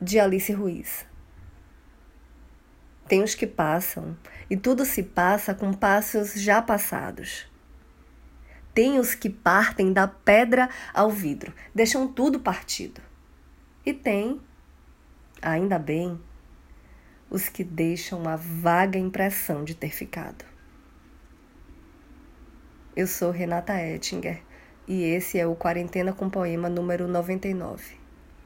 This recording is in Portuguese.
de Alice Ruiz. Tem os que passam, e tudo se passa com passos já passados. Tem os que partem da pedra ao vidro, deixam tudo partido. E tem, ainda bem, os que deixam uma vaga impressão de ter ficado. Eu sou Renata Ettinger e esse é o Quarentena com Poema número 99.